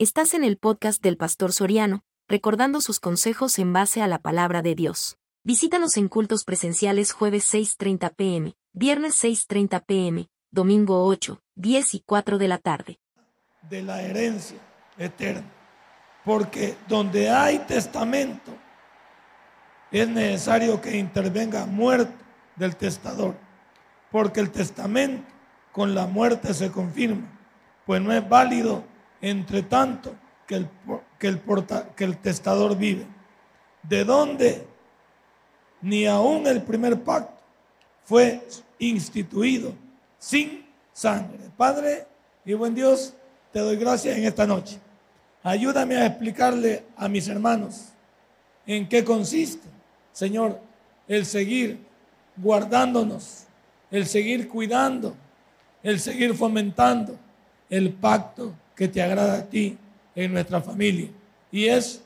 Estás en el podcast del Pastor Soriano, recordando sus consejos en base a la palabra de Dios. Visítanos en cultos presenciales jueves 6.30 pm, viernes 6.30 pm, domingo 8, 10 y 4 de la tarde. De la herencia eterna. Porque donde hay testamento, es necesario que intervenga muerte del testador. Porque el testamento con la muerte se confirma. Pues no es válido entre tanto que el, que el, que el testador vive. ¿De dónde? Ni aún el primer pacto fue instituido sin sangre. Padre y buen Dios, te doy gracias en esta noche. Ayúdame a explicarle a mis hermanos en qué consiste, Señor, el seguir guardándonos, el seguir cuidando, el seguir fomentando el pacto que te agrada a ti en nuestra familia. Y es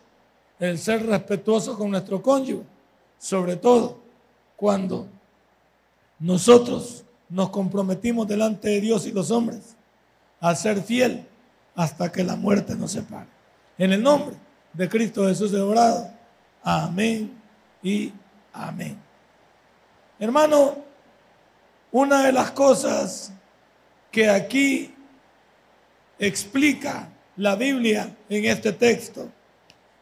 el ser respetuoso con nuestro cónyuge, sobre todo cuando nosotros nos comprometimos delante de Dios y los hombres a ser fiel hasta que la muerte nos separe. En el nombre de Cristo Jesús de orado. Amén y amén. Hermano, una de las cosas que aquí explica la Biblia en este texto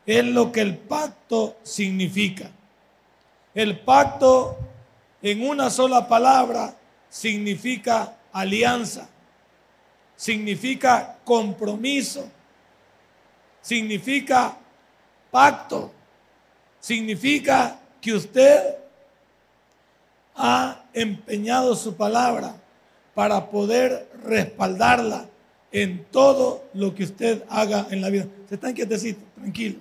es lo que el pacto significa. El pacto en una sola palabra significa alianza, significa compromiso, significa pacto, significa que usted ha empeñado su palabra para poder respaldarla en todo lo que usted haga en la vida. Se está inquietecito, tranquilo.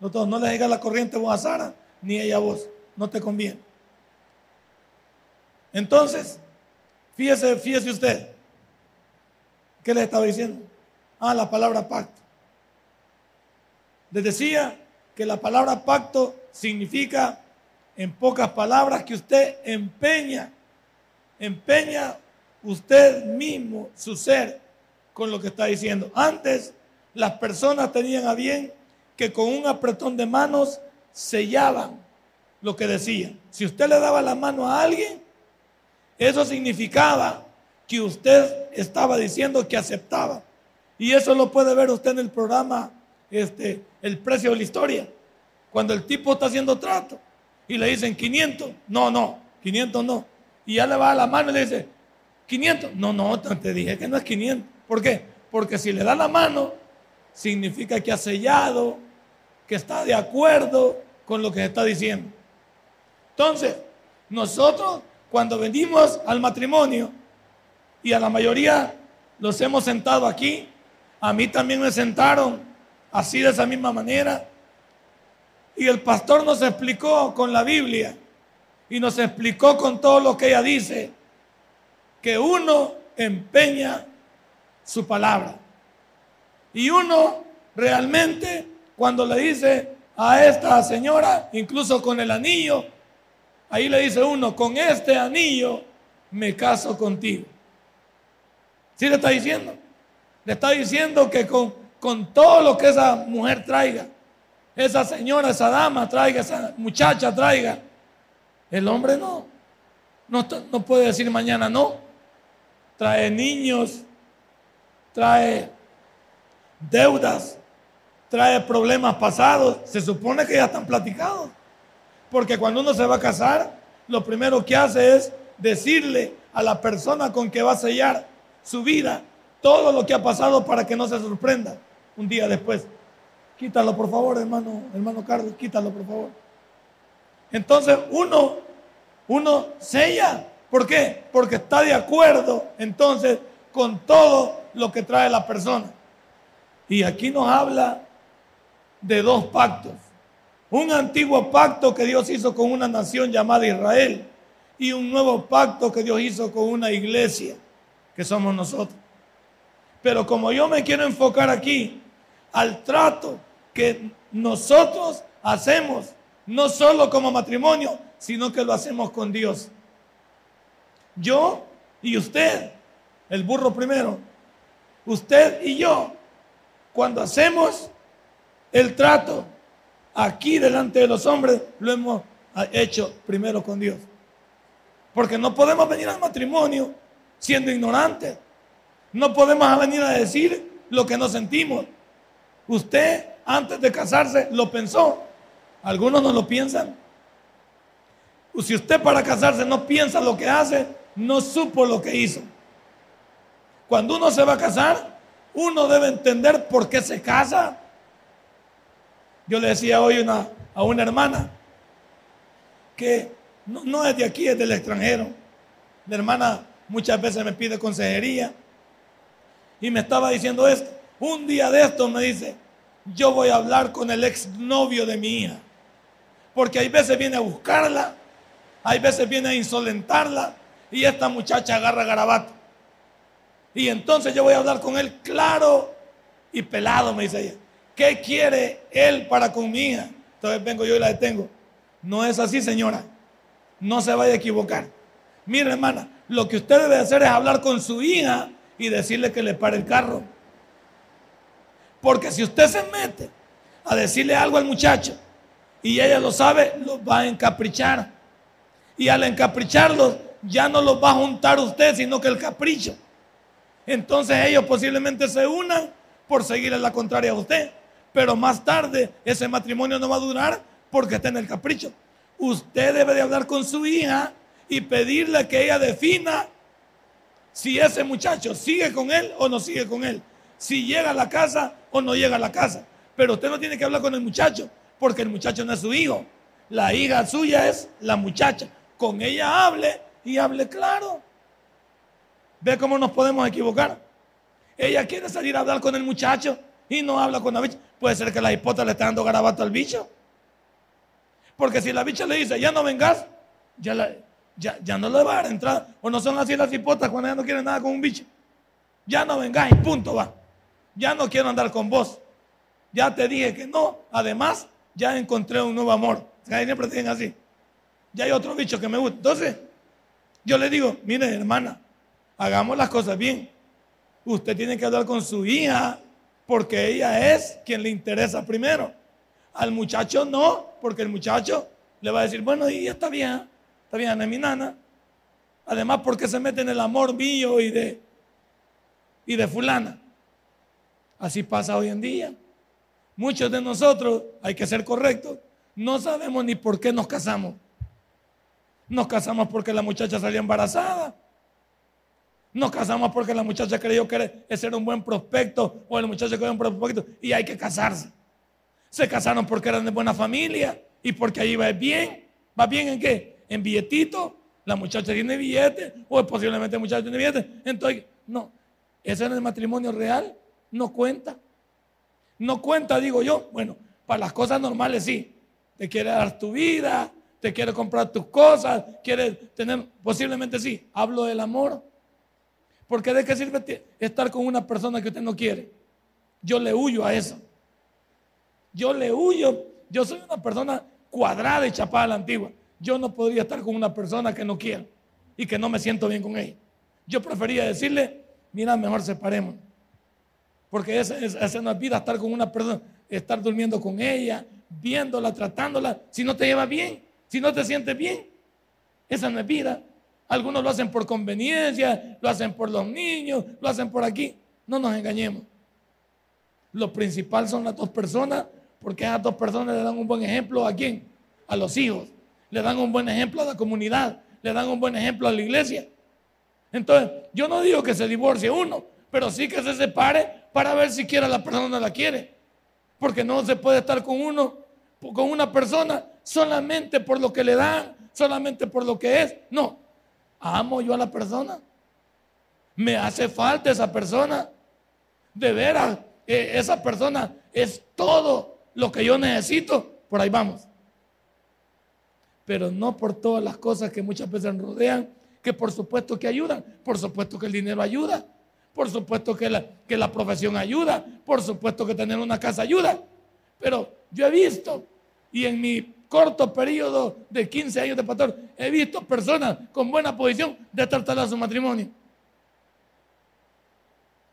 No, no le diga la corriente vos a Sara, ni ella a vos. No te conviene. Entonces, fíjese, fíjese usted. ¿Qué le estaba diciendo? Ah, la palabra pacto. Les decía que la palabra pacto significa, en pocas palabras, que usted empeña, empeña usted mismo su ser con lo que está diciendo. Antes las personas tenían a bien que con un apretón de manos sellaban lo que decían. Si usted le daba la mano a alguien, eso significaba que usted estaba diciendo que aceptaba. Y eso lo puede ver usted en el programa este, El precio de la historia. Cuando el tipo está haciendo trato y le dicen 500, no, no, 500 no. Y ya le va a la mano y le dice, 500, no, no, te dije que no es 500. ¿Por qué? Porque si le da la mano, significa que ha sellado, que está de acuerdo con lo que está diciendo. Entonces, nosotros cuando venimos al matrimonio, y a la mayoría los hemos sentado aquí, a mí también me sentaron así de esa misma manera, y el pastor nos explicó con la Biblia, y nos explicó con todo lo que ella dice, que uno empeña su palabra. Y uno realmente cuando le dice a esta señora, incluso con el anillo, ahí le dice uno, con este anillo me caso contigo. ¿Sí le está diciendo? Le está diciendo que con, con todo lo que esa mujer traiga, esa señora, esa dama traiga, esa muchacha traiga, el hombre no. No, no puede decir mañana no. Trae niños, trae deudas, trae problemas pasados. Se supone que ya están platicados. Porque cuando uno se va a casar, lo primero que hace es decirle a la persona con que va a sellar su vida todo lo que ha pasado para que no se sorprenda un día después. Quítalo, por favor, hermano, hermano Carlos, quítalo, por favor. Entonces uno, uno sella. ¿Por qué? Porque está de acuerdo entonces con todo lo que trae la persona. Y aquí nos habla de dos pactos. Un antiguo pacto que Dios hizo con una nación llamada Israel y un nuevo pacto que Dios hizo con una iglesia que somos nosotros. Pero como yo me quiero enfocar aquí al trato que nosotros hacemos, no solo como matrimonio, sino que lo hacemos con Dios. Yo y usted, el burro primero, usted y yo, Cuando hacemos el trato aquí delante de los hombres, lo hemos hecho primero con Dios. Porque no podemos venir al matrimonio siendo ignorantes. No podemos venir a decir lo que no sentimos. Usted antes de casarse lo pensó. Algunos no lo piensan. Si usted para casarse no piensa lo que hace, no supo lo que hizo. Cuando uno se va a casar, uno debe entender por qué se casa. Yo le decía hoy a una hermana que no, es de aquí, es del extranjero. La hermana muchas veces me pide consejería y me estaba diciendo esto. Un día de esto me dice, yo voy a hablar con el exnovio de mi hija. Porque hay veces viene a buscarla, hay veces viene a insolentarla y esta muchacha agarra garabato. Y entonces yo voy a hablar con él claro y pelado, me dice ella. ¿Qué quiere él para con mi hija? Entonces vengo yo y la detengo. No es así, señora. No se vaya a equivocar. Mira, hermana, lo que usted debe hacer es hablar con su hija y decirle que le pare el carro. Porque si usted se mete a decirle algo al muchacho y ella lo sabe, lo va a encaprichar. Y al encapricharlo, ya no los va a juntar usted, sino que el capricho. Entonces ellos posiblemente se unan por seguirle la contraria a usted. Pero más tarde ese matrimonio no va a durar porque está en el capricho. Usted debe de hablar con su hija y pedirle que ella defina si ese muchacho sigue con él o no sigue con él. Si llega a la casa o no llega a la casa. Pero usted no tiene que hablar con el muchacho porque el muchacho no es su hijo. La hija suya es la muchacha. Con ella hable y hable claro. Ve cómo nos podemos equivocar. Ella quiere salir a hablar con el muchacho y no habla con la bicha. Puede ser que la hipota le esté dando garabato al bicho. Porque si la bicha le dice, ya no vengas, ya, ya, no le va a dar entrada. O no son así las hipotas cuando ella no quiere nada con un bicho. Ya no vengas y punto va. Ya no quiero andar con vos. Ya te dije que no. Además, ya encontré un nuevo amor. Siempre tienen así. Ya hay otro bicho que me gusta. Entonces, yo le digo, mire hermana, hagamos las cosas bien. Usted tiene que hablar con su hija porque ella es quien le interesa primero. Al muchacho no, porque el muchacho le va a decir, bueno, y está bien, está bien, es mi nana. Además, porque se mete en el amor mío y de, y de fulana. Así pasa hoy en día. Muchos de nosotros, hay que ser correctos, no sabemos ni por qué nos casamos. Nos casamos porque la muchacha salió embarazada. Nos casamos porque la muchacha creyó que era un buen prospecto o el muchacho que era un prospecto y hay que casarse. Se casaron porque eran de buena familia y porque ahí va bien. ¿Va bien en qué? En billetito. La muchacha tiene billete o posiblemente el muchacho tiene billete. Entonces, no. Ese es el matrimonio real. No cuenta. No cuenta, digo yo. Bueno, para las cosas normales sí. Te quiere dar tu vida, te quiere comprar tus cosas, quiere tener, posiblemente sí. Hablo del amor. Porque de qué sirve estar con una persona que usted no quiere. Yo le huyo a eso. Yo le huyo. Yo soy una persona cuadrada y chapada a la antigua. Yo no podría estar con una persona que no quiero y que no me siento bien con ella. Yo prefería decirle, mira, mejor separemos. Porque esa, esa no es vida, estar con una persona, estar durmiendo con ella, viéndola, tratándola, si no te lleva bien, si no te sientes bien. Esa no es vida. Algunos lo hacen por conveniencia, lo hacen por los niños, lo hacen por aquí. No nos engañemos. Lo principal son las dos personas porque esas dos personas le dan un buen ejemplo a quién? A los hijos. Le dan un buen ejemplo a la comunidad. Le dan un buen ejemplo a la iglesia. Entonces, yo no digo que se divorcie uno, pero sí que se separe para ver si quiere la persona la quiere. Porque no se puede estar con uno, con una persona solamente por lo que le dan, solamente por lo que es. No, amo yo a la persona. Me hace falta esa persona. De veras, eh, esa persona es todo lo que yo necesito, por ahí vamos. Pero no por todas las cosas que muchas veces rodean, que por supuesto que ayudan, por supuesto que el dinero ayuda, por supuesto que la, que la profesión ayuda, por supuesto que tener una casa ayuda. Pero yo he visto, y en mi corto periodo de 15 años de pastor, he visto personas con buena posición de tratar su matrimonio,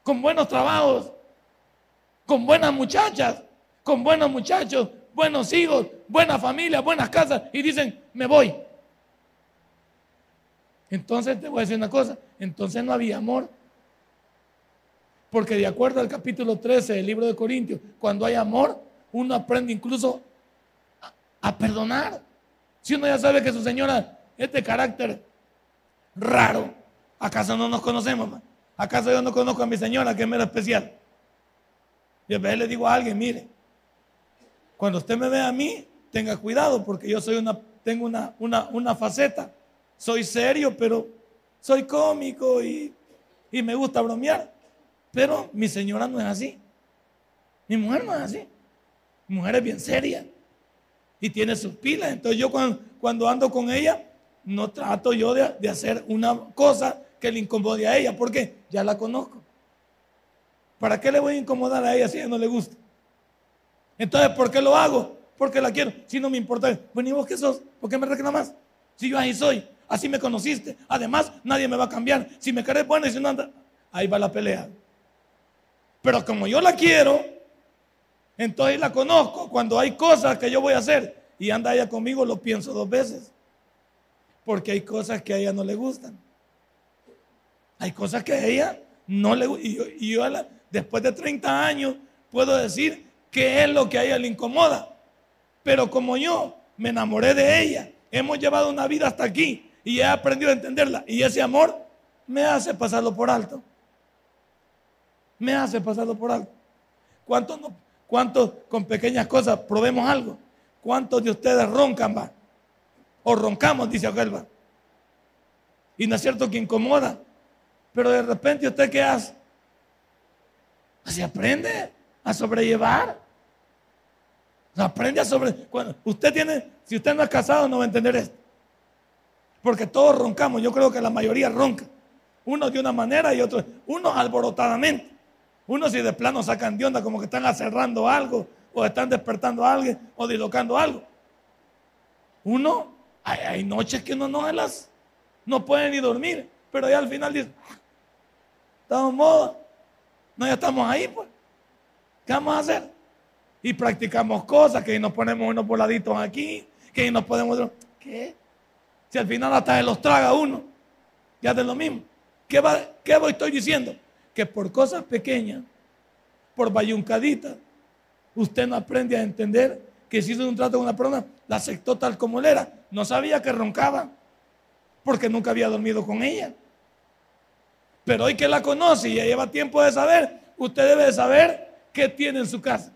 con buenos trabajos, con buenas muchachas, con buenos muchachos, buenos hijos, buena familia, buenas casas y dicen, me voy. Entonces te voy a decir una cosa, entonces no había amor. Porque de acuerdo al capítulo 13 del libro de Corintios, cuando hay amor, uno aprende incluso a, perdonar. Si uno ya sabe que su señora es de carácter raro, ¿acaso no nos conocemos? ¿Acaso yo no conozco a mi señora que es mera especial? Y a veces le digo a alguien, mire, cuando usted me ve a mí, tenga cuidado porque yo soy una, tengo una, una, una faceta. Soy serio, pero soy cómico y, y me gusta bromear. Pero mi señora no es así. Mi mujer no es así. Mi mujer es bien seria y tiene sus pilas. Entonces yo cuando, ando con ella, no trato yo de, de, hacer una cosa que le incomode a ella, porque ya la conozco. ¿Para qué le voy a incomodar a ella si a ella no le gusta? Entonces, ¿por qué lo hago? Porque la quiero. Si no me importa, bueno, ¿y vos qué sos? ¿Por qué me reclamas? Si yo ahí soy, así me conociste. Además, nadie me va a cambiar. Si me querés bueno y si no anda, ahí va la pelea. Pero como yo la quiero, entonces la conozco. Cuando hay cosas que yo voy a hacer y anda ella conmigo, lo pienso dos veces. Porque hay cosas que a ella no le gustan. Hay cosas que a ella no le gustan. Y yo, después de 30 años puedo decir qué es lo que a ella le incomoda. Pero como yo me enamoré de ella, hemos llevado una vida hasta aquí y he aprendido a entenderla. Y ese amor me hace pasarlo por alto me hace pasarlo por algo. ¿Cuántos, no, ¿Cuántos con pequeñas cosas probemos algo? ¿Cuántos de ustedes roncan, va? O roncamos, dice aquel. Y no es cierto que incomoda. Pero de repente, ¿usted qué hace? Se aprende a sobrellevar. aprende a sobre. Cuando usted tiene, si usted no es casado, no va a entender esto. Porque todos roncamos. Yo creo que la mayoría ronca. Uno de una manera y otro, uno alborotadamente. Uno si de plano sacan de onda como que están acerrando algo o están despertando a alguien o dislocando algo. Uno, hay, noches que uno no las, no puede ni dormir, pero ya al final dice, estamos modo, no ya estamos ahí pues, ¿qué vamos a hacer? Y practicamos cosas, que nos ponemos unos voladitos aquí, que nos podemos, ¿qué? Si al final hasta se los traga uno, ya de lo mismo. ¿Qué, va, qué estoy diciendo? Que por cosas pequeñas, por bayuncaditas, usted no aprende a entender que si hizo un trato con una persona, la aceptó tal como él era. No sabía que roncaba, porque nunca había dormido con ella. Pero hoy que la conoce y ya lleva tiempo de saber, usted debe de saber qué tiene en su casa.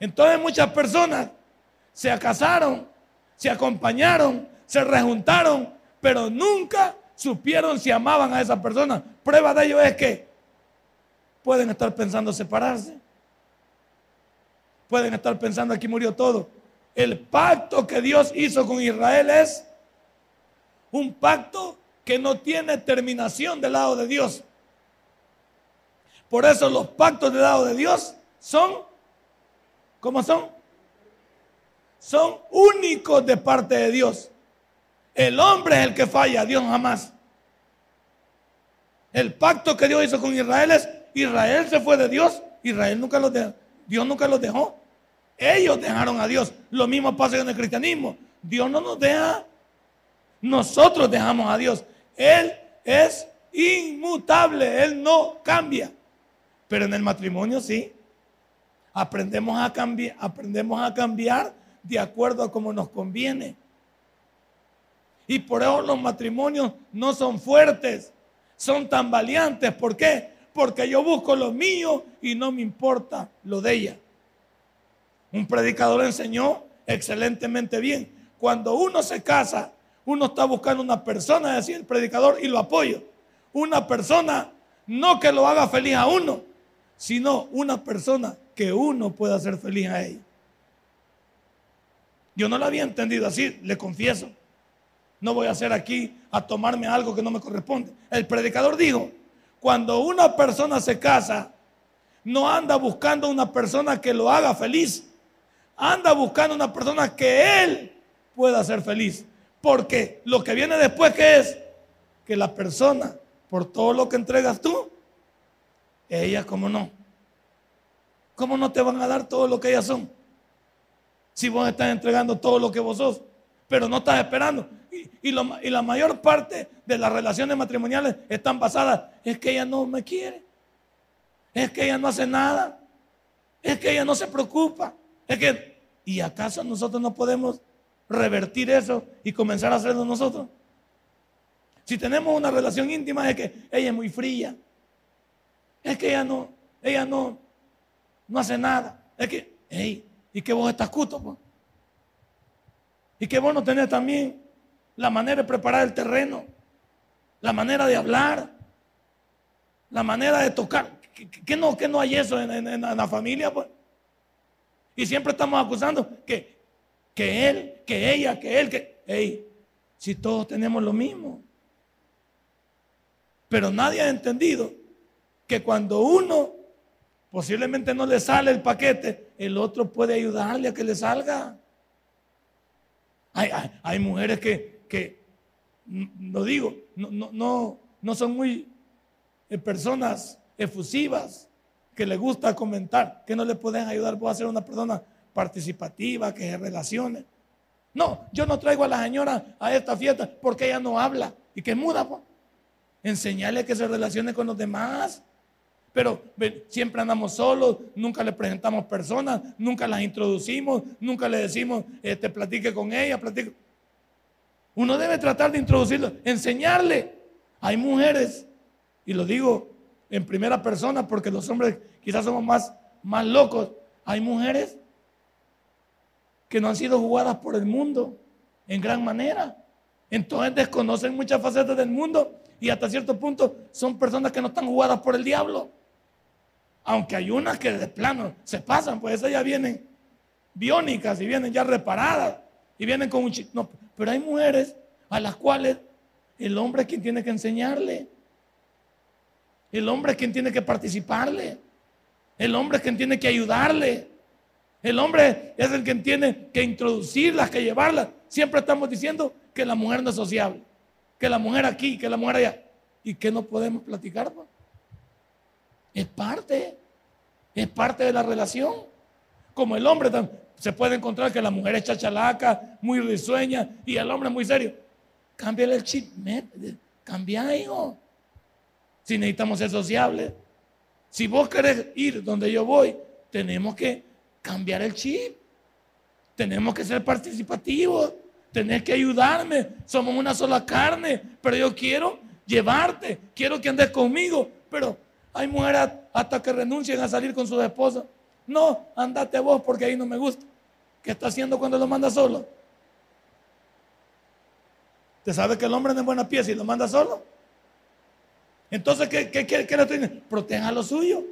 Entonces muchas personas se casaron, se acompañaron, se rejuntaron, pero nunca supieron si amaban a esa persona. Prueba de ello es que pueden estar pensando separarse. Pueden estar pensando aquí murió todo. El pacto que Dios hizo con Israel es un pacto que no tiene terminación del lado de Dios. Por eso los pactos del lado de Dios son, ¿cómo son? Son únicos de parte de Dios. El hombre es el que falla, Dios jamás. El pacto que Dios hizo con Israel es, Israel se fue de Dios, Israel nunca los dejó, Dios nunca los dejó. Ellos dejaron a Dios. Lo mismo pasa en el cristianismo. Dios no nos deja, nosotros dejamos a Dios. Él es inmutable, Él no cambia. Pero en el matrimonio sí. Aprendemos a cambiar, aprendemos a cambiar de acuerdo a como nos conviene. Y por eso los matrimonios no son fuertes, son tan valiantes. ¿Por qué? Porque yo busco lo mío y no me importa lo de ella. Un predicador enseñó excelentemente bien. Cuando uno se casa, uno está buscando una persona, decía el predicador, y lo apoyo. Una persona no que lo haga feliz a uno, sino una persona que uno pueda hacer feliz a ella. Yo no lo había entendido así, le confieso. No voy a hacer aquí a tomarme algo que no me corresponde. El predicador dijo, cuando una persona se casa, no anda buscando una persona que lo haga feliz. Anda buscando una persona que él pueda ser feliz. Porque lo que viene después es que la persona, por todo lo que entregas tú, ella como no. ¿cómo no te van a dar todo lo que ellas son? Si vos estás entregando todo lo que vos sos, pero no estás esperando. Y, la mayor parte de las relaciones matrimoniales están basadas, es que ella no me quiere, es que ella no hace nada, es que ella no se preocupa, es que, ¿y acaso nosotros no podemos revertir eso y comenzar a hacerlo nosotros? Si tenemos una relación íntima es que ella es muy fría. Es que ella no, ella no, no hace nada. Es que, hey, y que vos estás cuto. Y que vos no tenés también la manera de preparar el terreno, la manera de hablar, la manera de tocar. ¿Qué, no, que no hay eso en, la familia, pues? Y siempre estamos acusando que, que él, que ella, que él, que, hey, si todos tenemos lo mismo. Pero nadie ha entendido que cuando uno posiblemente no le sale el paquete, el otro puede ayudarle a que le salga. Hay, mujeres que, que, lo digo, no, no, no, son muy eh, personas efusivas, que le gusta comentar, que no le pueden ayudar vos a ser una persona participativa, que se relacione. No, yo no traigo a la señora a esta fiesta porque ella no habla y que muda. Pues enseñarle que se relacione con los demás. Pero siempre andamos solos, nunca le presentamos personas, nunca las introducimos, nunca le decimos, este, platique con ella, platique. Uno debe tratar de introducirlo, enseñarle. Hay mujeres, y lo digo en primera persona porque los hombres quizás somos más, más locos, hay mujeres que no han sido jugadas por el mundo en gran manera. Entonces desconocen muchas facetas del mundo y hasta cierto punto son personas que no están jugadas por el diablo. Aunque hay unas que de plano se pasan, pues esas ya vienen biónicas y vienen ya reparadas y vienen con un chip. No, pero hay mujeres a las cuales el hombre es quien tiene que enseñarle. El hombre es quien tiene que participarle. El hombre es quien tiene que ayudarle. El hombre es el que tiene que introducirlas, que llevarlas. Siempre estamos diciendo que la mujer no es sociable que la mujer aquí, que la mujer allá. ¿Y que no podemos platicar? Pues? Es parte, es parte de la relación. Como el hombre se puede encontrar que la mujer es chachalaca, muy risueña y el hombre muy serio. Cámbiale el chip, cambia, hijo. Si necesitamos ser sociables. Si vos querés ir donde yo voy, tenemos que cambiar el chip. Tenemos que ser participativos. Tenés que ayudarme. Somos una sola carne. Pero yo quiero llevarte. Quiero que andes conmigo. Pero hay mujeres hasta que renuncien a salir con sus esposas. No, andate vos porque ahí no me gusta. ¿Qué está haciendo cuando lo manda solo? ¿Te sabe que el hombre no es buena pieza y lo manda solo? Entonces, ¿qué, qué, qué, le estoy? Proteja lo suyo.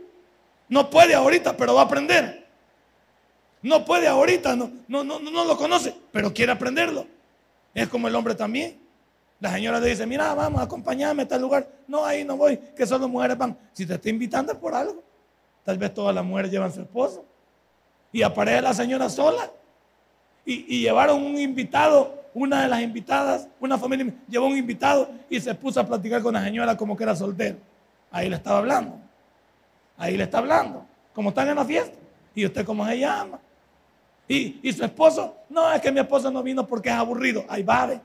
No puede ahorita, pero va a aprender. No puede ahorita, no, no, no, no lo conoce, pero quiere aprenderlo. Es como el hombre también. La señora le dice, mira, vamos, acompáñame a tal lugar. No, ahí no voy, que solo mujeres van. Si te está invitando es por algo. Tal vez todas las mujeres llevan su esposo. Y aparece la señora sola. Y, llevaron un invitado, una de las invitadas, una familia, llevó un invitado y se puso a platicar con la señora como que era soltero. Ahí le estaba hablando. Ahí le está hablando. Como están en la fiesta. ¿Y usted cómo se llama? Y, su esposo, no, es que mi esposo no vino porque es aburrido. Ahí va de,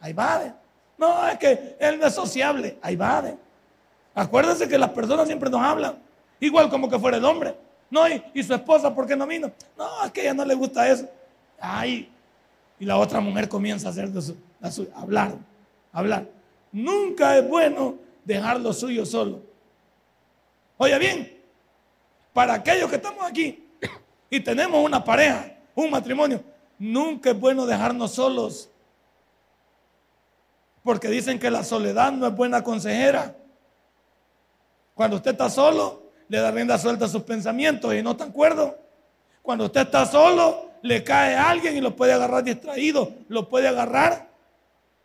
ahí va de. No, es que él no es sociable. Ahí va de. Acuérdense que las personas siempre nos hablan, igual como que fuera el hombre. No, y, su esposa, ¿por qué no vino? No, es que a ella no le gusta eso. Ay, y la otra mujer comienza a hacer hablar, hablar. Nunca es bueno dejar lo suyo solo. Oye bien, para aquellos que estamos aquí y tenemos una pareja, un matrimonio, nunca es bueno dejarnos solos. Porque dicen que la soledad no es buena consejera. Cuando usted está solo, le da rienda suelta a sus pensamientos y no está acuerdo. Cuando usted está solo, le cae a alguien y lo puede agarrar distraído, lo puede agarrar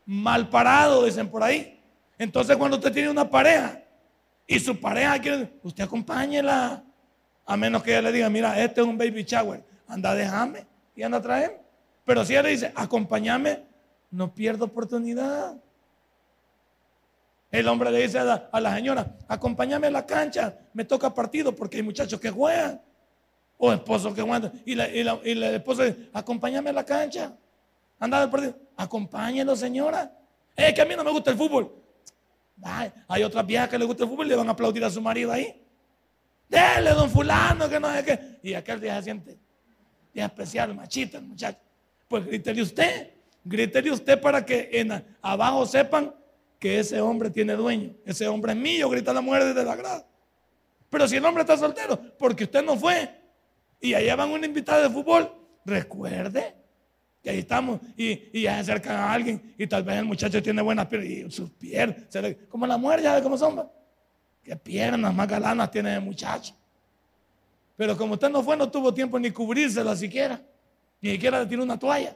mal parado, dicen por ahí. Entonces, cuando usted tiene una pareja y su pareja quiere, usted acompáñela. A menos que ella le diga, mira, este es un baby shower anda, déjame y anda a traer. Pero si él le dice, acompáñame, no pierdo oportunidad. El hombre le dice a la, señora, acompáñame a la cancha, me toca partido porque hay muchachos que juegan. O esposo que aguanta. Y la, y la, y la esposa dice, acompáñame a la cancha. Anda al partido. Acompáñelo, señora. Es que a mí no me gusta el fútbol. hay otras viejas que le gusta el fútbol y le van a aplaudir a su marido ahí. Dele, don fulano, que no sé qué. Y aquel día se siente. Día especial, machita, el muchacho. Pues grítele usted. Grítele usted para que en abajo sepan que ese hombre tiene dueño. Ese hombre es mío, grita la mujer desde la grada. Pero si el hombre está soltero, porque usted no fue, y allá van una invitada de fútbol, recuerde que ahí estamos y, y ya se acercan a alguien y tal vez el muchacho tiene buenas piernas y sus piernas, como la mujer ya ve cómo son. Qué piernas más galanas tiene el muchacho. Pero como usted no fue, no tuvo tiempo ni cubrírsela siquiera, ni siquiera le tiró una toalla.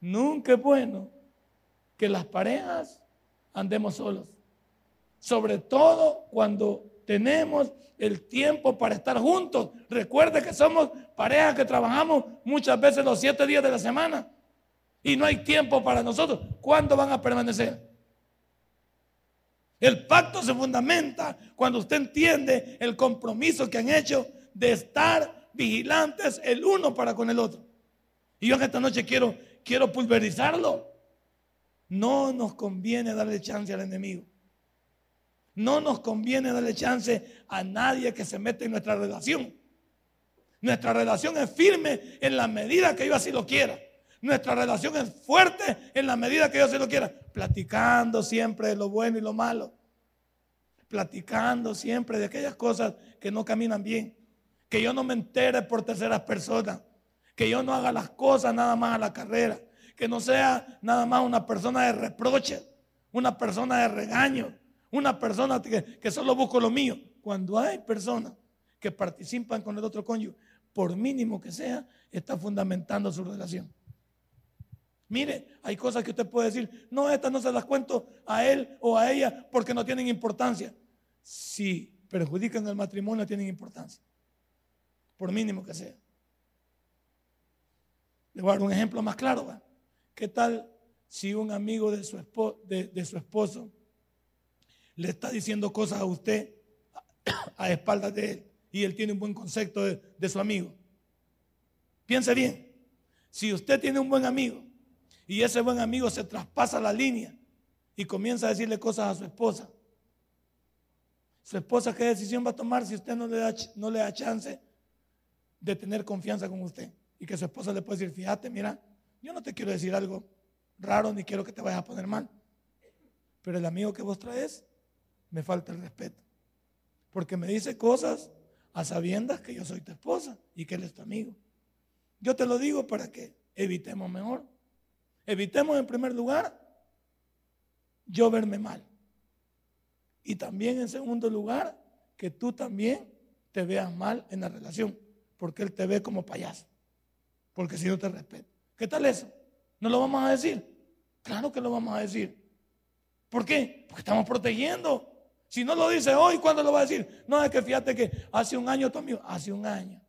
Nunca es bueno que las parejas andemos solos. Sobre todo cuando tenemos el tiempo para estar juntos. Recuerde que somos parejas que trabajamos muchas veces los siete días de la semana y no hay tiempo para nosotros. ¿Cuándo van a permanecer? El pacto se fundamenta cuando usted entiende el compromiso que han hecho de estar vigilantes el uno para con el otro. Y yo en esta noche quiero, quiero pulverizarlo. No nos conviene darle chance al enemigo. No nos conviene darle chance a nadie que se mete en nuestra relación. Nuestra relación es firme en la medida que yo así lo quiera. Nuestra relación es fuerte en la medida que yo así lo quiera. Platicando siempre de lo bueno y lo malo. Platicando siempre de aquellas cosas que no caminan bien. Que yo no me entere por terceras personas. Que yo no haga las cosas nada más a la carrera. Que no sea nada más una persona de reproche. Una persona de regaño una persona que, solo busca lo mío. Cuando hay personas que participan con el otro cónyuge, por mínimo que sea, está fundamentando su relación. Mire, hay cosas que usted puede decir, no, estas no se las cuento a él o a ella porque no tienen importancia. Si perjudican el matrimonio, tienen importancia. Por mínimo que sea. Le voy a dar un ejemplo más claro. ¿Qué tal si un amigo de su, de esposo le está diciendo cosas a usted a espaldas de él y él tiene un buen concepto de, su amigo. Piense bien, si usted tiene un buen amigo y ese buen amigo se traspasa la línea y comienza a decirle cosas a su esposa, su esposa qué decisión va a tomar si usted no le da, no le da chance de tener confianza con usted y que su esposa le puede decir, fíjate, mira, yo no te quiero decir algo raro ni quiero que te vayas a poner mal, pero el amigo que vos traes me falta el respeto. Porque me dice cosas a sabiendas que yo soy tu esposa y que él es tu amigo. Yo te lo digo para que evitemos mejor. Evitemos en primer lugar yo verme mal. Y también en segundo lugar que tú también te veas mal en la relación. Porque él te ve como payaso. Porque si no te respeto. ¿Qué tal eso? ¿No lo vamos a decir? Claro que lo vamos a decir. ¿Por qué? Porque estamos protegiendo si no lo dice hoy, ¿cuándo lo va a decir? No, es que fíjate que hace un año tu amigo, hace un año.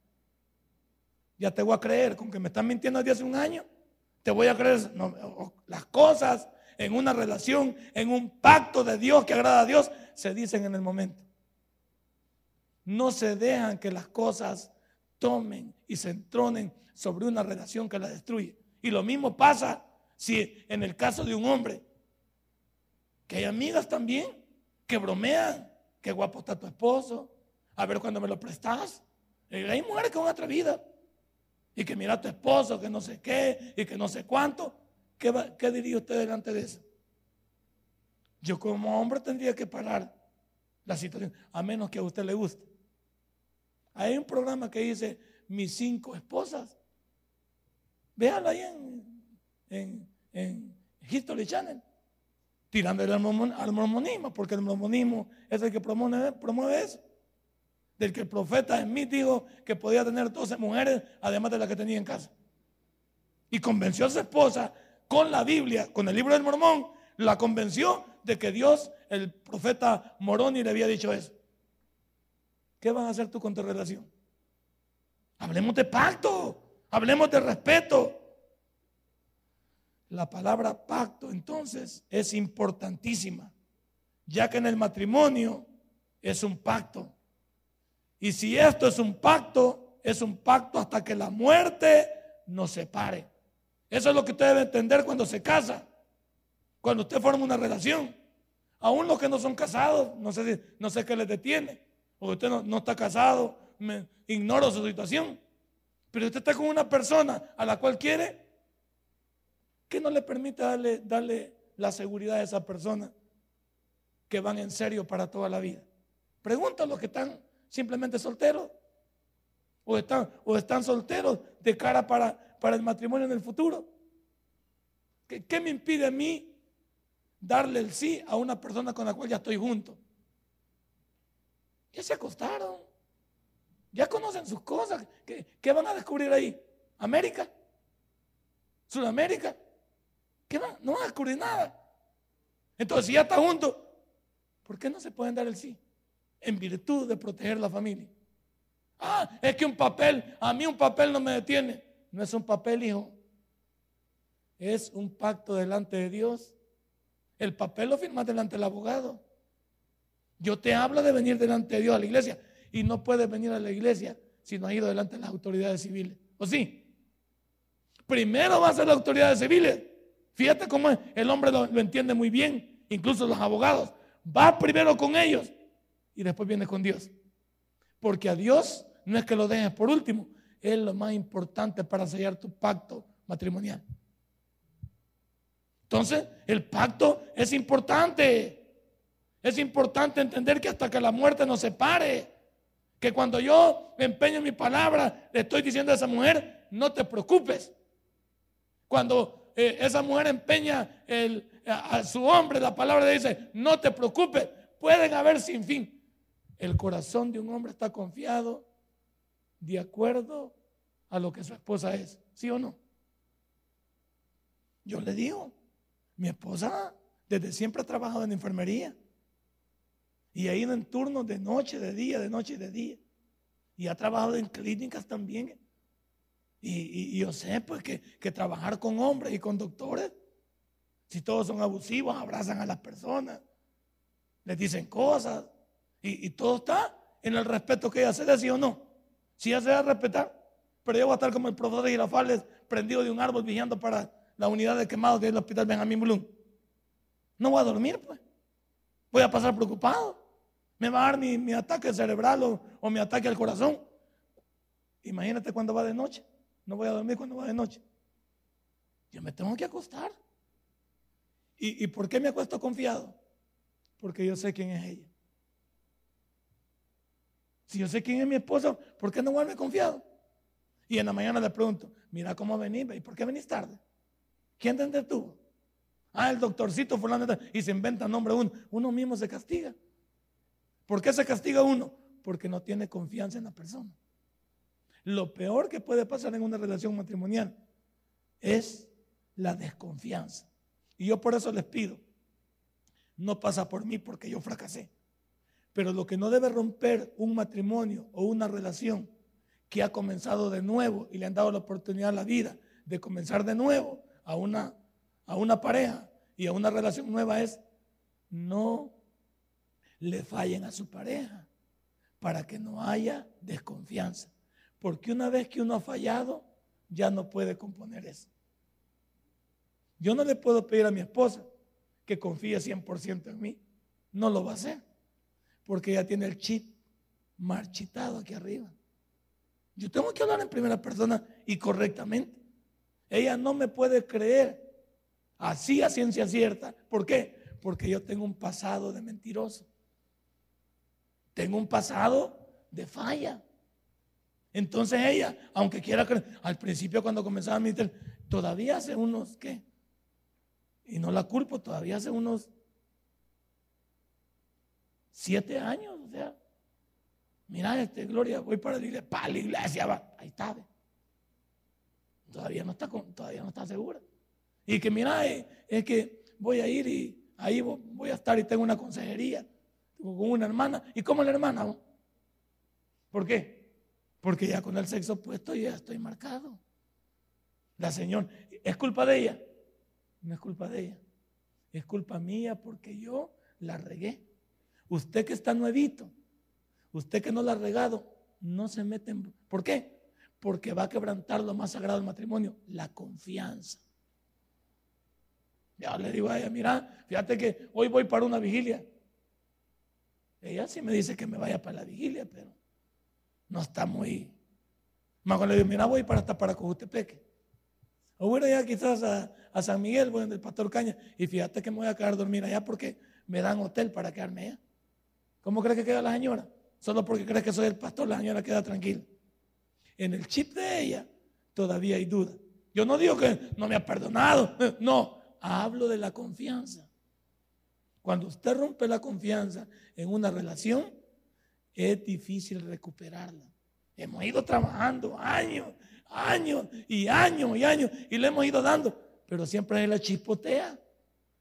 Ya te voy a creer, con que me están mintiendo desde hace un año, te voy a creer. las cosas en una relación, en un pacto de Dios que agrada a Dios, se dicen en el momento. No se dejan que las cosas tomen y se entronen sobre una relación que la destruye. Y lo mismo pasa si en el caso de un hombre, que hay amigas también que bromean, qué guapo está tu esposo, a ver cuándo me lo prestas. hay mujeres que van atrevida y que mira a tu esposo, que no sé qué y que no sé cuánto. ¿Qué, qué diría usted delante de eso? Yo como hombre tendría que parar la situación, a menos que a usted le guste. Hay un programa que dice Mis cinco esposas. Véalo ahí en, en, en History Channel tirándole al, mormonismo, porque el mormonismo es el que promueve, promueve eso. Del que el profeta Smith dijo que podía tener 12 mujeres, además de las que tenía en casa. Y convenció a su esposa con la Biblia, con el libro del mormón, la convenció de que Dios, el profeta Moroni, le había dicho eso. ¿Qué vas a hacer tú con tu relación? Hablemos de pacto, hablemos de respeto, la palabra pacto entonces es importantísima, ya que en el matrimonio es un pacto. Y si esto es un pacto, es un pacto hasta que la muerte nos separe. Eso es lo que usted debe entender cuando se casa, cuando usted forma una relación. Aún los que no son casados, no sé, no sé qué les detiene, porque usted no, está casado, me, ignoro su situación. Pero usted está con una persona a la cual quiere, que no le permite darle, darle la seguridad a esa persona que van en serio para toda la vida. Pregunta a los que están simplemente solteros o están, o están solteros de cara para, para el matrimonio en el futuro. ¿Qué, ¿Qué, me impide a mí darle el sí a una persona con la cual ya estoy junto? Ya se acostaron. Ya conocen sus cosas. ¿Qué, van a descubrir ahí? ¿América? ¿Sudamérica? ¿Qué van? No van a descubrir nada. Entonces, si ya está junto, ¿por qué no se pueden dar el sí? En virtud de proteger la familia. Ah, es que un papel, a mí un papel no me detiene. No es un papel, hijo. Es un pacto delante de Dios. El papel lo firmas delante del abogado. Yo te hablo de venir delante de Dios a la iglesia y no puedes venir a la iglesia si no has ido delante de las autoridades civiles. ¿O sí? Primero va a las autoridades civiles. Fíjate cómo el hombre lo, lo entiende muy bien, incluso los abogados. Va primero con ellos y después viene con Dios. Porque a Dios no es que lo dejes por último, es lo más importante para sellar tu pacto matrimonial. Entonces, el pacto es importante. Es importante entender que hasta que la muerte nos separe, que cuando yo empeño mi palabra, le estoy diciendo a esa mujer, no te preocupes. Cuando eh, esa mujer empeña a, a su hombre, la palabra le dice, no te preocupes, pueden haber sin fin. El corazón de un hombre está confiado de acuerdo a lo que su esposa es, ¿sí o no? Yo le digo, mi esposa desde siempre ha trabajado en enfermería y ha ido en turnos de noche, de día, de noche y de día. Y ha trabajado en clínicas también. Y, yo sé pues que, que trabajar con hombres y con doctores, si todos son abusivos, abrazan a las personas, les dicen cosas, y, todo está en el respeto que ella se ¿sí o no? Si ella se va a respetar, pero yo voy a estar como el profesor de Girafales, prendido de un árbol, vigilando para la unidad de quemados que el hospital Benjamín Blum. No voy a dormir, pues. Voy a pasar preocupado. Me va a dar mi, ataque cerebral o, mi ataque al corazón. Imagínate cuando va de noche. No voy a dormir cuando va de noche. Yo me tengo que acostar. ¿Y, ¿Y por qué me acuesto confiado? Porque yo sé quién es ella. Si yo sé quién es mi esposo, ¿por qué no vuelve confiado? Y en la mañana le pregunto, mira cómo venís, ¿y por qué venís tarde? ¿Quién te entretuvo? Ah, el doctorcito fulano y se inventa nombre uno. Uno mismo se castiga. ¿Por qué se castiga uno? Porque no tiene confianza en la persona. Lo peor que puede pasar en una relación matrimonial es la desconfianza. Y yo por eso les pido, no pasa por mí porque yo fracasé. Pero lo que no debe romper un matrimonio o una relación que ha comenzado de nuevo y le han dado la oportunidad a la vida de comenzar de nuevo a una, a una pareja y a una relación nueva es no le fallen a su pareja para que no haya desconfianza. Porque una vez que uno ha fallado, ya no puede componer eso. Yo no le puedo pedir a mi esposa que confíe 100% en mí. No lo va a hacer porque ella tiene el chip marchitado aquí arriba. Yo tengo que hablar en primera persona y correctamente. Ella no me puede creer así a ciencia cierta. ¿Por qué? Porque yo tengo un pasado de mentiroso. Tengo un pasado de falla. Entonces ella, aunque quiera al principio cuando comenzaba a mentir, todavía hace unos, ¿qué? Y no la culpo, todavía hace unos Siete años, o sea. Mira, este, Gloria, voy para la iglesia, para la iglesia, va. Ahí está. Todavía no está, todavía no está segura. Y que mira, eh, es, que voy a ir y ahí voy a estar y tengo una consejería con una hermana. ¿Y cómo la hermana? ¿Por qué? Porque ya con el sexo puesto ya estoy marcado. La señora, ¿es culpa de ella? No es culpa de ella. Es culpa mía porque yo la regué. Usted que está nuevito, usted que no la ha regado, no se mete en... ¿Por qué? Porque va a quebrantar lo más sagrado del matrimonio, la confianza. Ya le digo a ella, mira, fíjate que hoy voy para una vigilia. Ella sí me dice que me vaya para la vigilia, pero no está muy. Más cuando le digo, mira, voy para hasta para. O voy allá quizás a, San Miguel, voy el Pastor Caña, y fíjate que me voy a quedar a dormir allá porque me dan hotel para quedarme allá. ¿Cómo cree que queda la señora? Solo porque cree que soy el pastor, la señora queda tranquila. En el chip de ella todavía hay duda. Yo no digo que no me ha perdonado, no, hablo de la confianza. Cuando usted rompe la confianza en una relación, es difícil recuperarla. Hemos ido trabajando años, años y años y años y le hemos ido dando, pero siempre él la chipotea.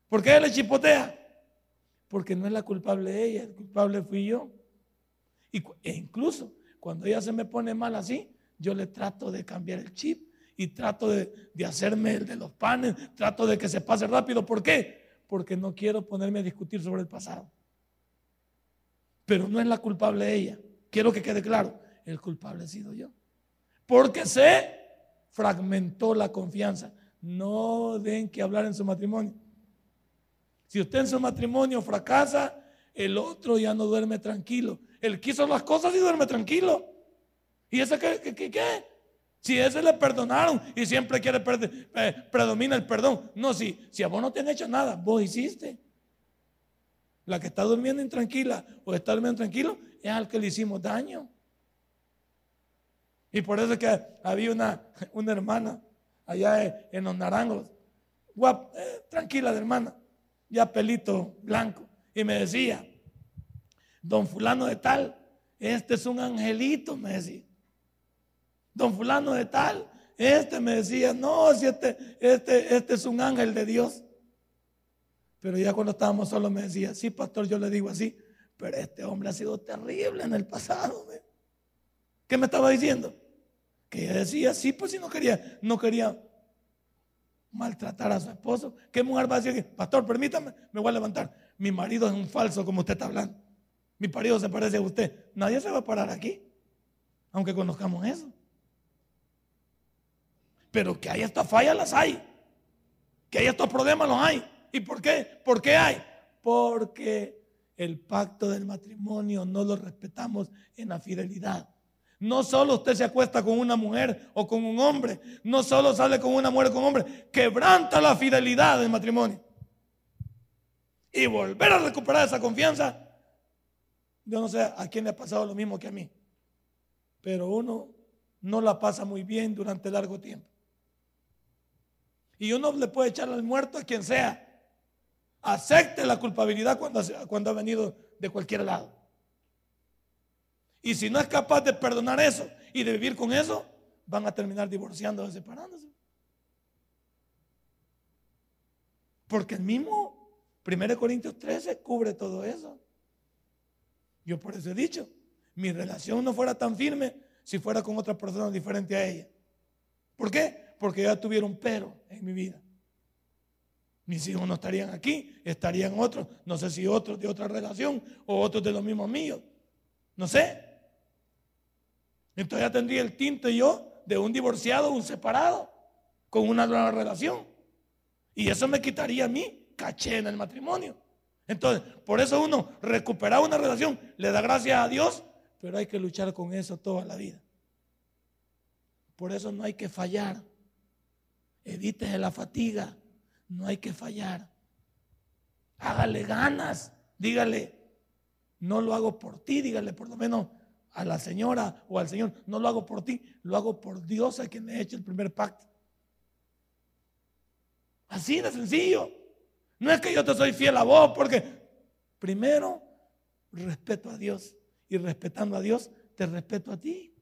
¿Por qué él la chipotea? Porque no es la culpable ella, el culpable fui yo. Y, e incluso cuando ella se me pone mal así, yo le trato de cambiar el chip y trato de, de hacerme el de los panes, trato de que se pase rápido. ¿Por qué? Porque no quiero ponerme a discutir sobre el pasado. Pero no es la culpable ella. Quiero que quede claro, el culpable he sido yo. Porque se fragmentó la confianza. No den que hablar en su matrimonio. Si usted en su matrimonio fracasa, el otro ya no duerme tranquilo. Él quiso las cosas y duerme tranquilo. ¿Y ese qué? qué, qué? Si ese le perdonaron y siempre quiere eh, predomina el perdón. No, si, si a vos no te han hecho nada, vos hiciste. La que está durmiendo intranquila o está durmiendo tranquilo es al que le hicimos daño. Y por eso es que había una, una hermana allá en los naranjos, eh, tranquila de hermana, ya pelito blanco, y me decía, don fulano de tal, este es un angelito, me decía. Don fulano de tal, este me decía, no, si este, este, este es un ángel de Dios. Pero ya cuando estábamos solos me decía, sí, pastor, yo le digo así, pero este hombre ha sido terrible en el pasado. ¿Qué me estaba diciendo? que decía, sí, pues si no quería, no quería maltratar a su esposo. ¿Qué mujer va a decir? Pastor, permítame, me voy a levantar. Mi marido es un falso como usted está hablando. Mi marido se parece a usted. Nadie se va a parar aquí, aunque conozcamos eso. Pero que hay estas fallas, las hay. Que hay estos problemas, los hay. ¿Y por qué? ¿Por qué hay? Porque el pacto del matrimonio no lo respetamos en la fidelidad. No solo usted se acuesta con una mujer o con un hombre, no solo sale con una mujer o con un hombre, quebranta la fidelidad del matrimonio. Y volver a recuperar esa confianza, yo no sé a quién le ha pasado lo mismo que a mí, pero uno no la pasa muy bien durante largo tiempo. Y uno le puede echar al muerto a quien sea. Acepte la culpabilidad cuando, ha venido de cualquier lado. Y si no es capaz de perdonar eso y de vivir con eso, van a terminar divorciándose, separándose. Porque el mismo 1 Corintios 13 cubre todo eso. Yo por eso he dicho, mi relación no fuera tan firme si fuera con otra persona diferente a ella. ¿Por qué? Porque ya tuvieron pero en mi vida. Mis hijos no estarían aquí, estarían otros, no sé si otros de otra relación o otros de los mismos míos. No sé. Entonces ya tendría el tinte yo de un divorciado, un separado, con una nueva relación. Y eso me quitaría a mí caché en el matrimonio. Entonces, por eso uno recupera una relación, le da gracias a Dios, pero hay que luchar con eso toda la vida. Por eso no hay que fallar. Evítese la fatiga. No hay que fallar. Hágale ganas. Dígale, no lo hago por ti, dígale por lo menos a la señora o al señor, no lo hago por ti, lo hago por Dios a quien he hecho el primer pacto. Así de sencillo. No es que yo te soy fiel a vos, porque primero respeto a Dios y respetando a Dios te respeto a ti.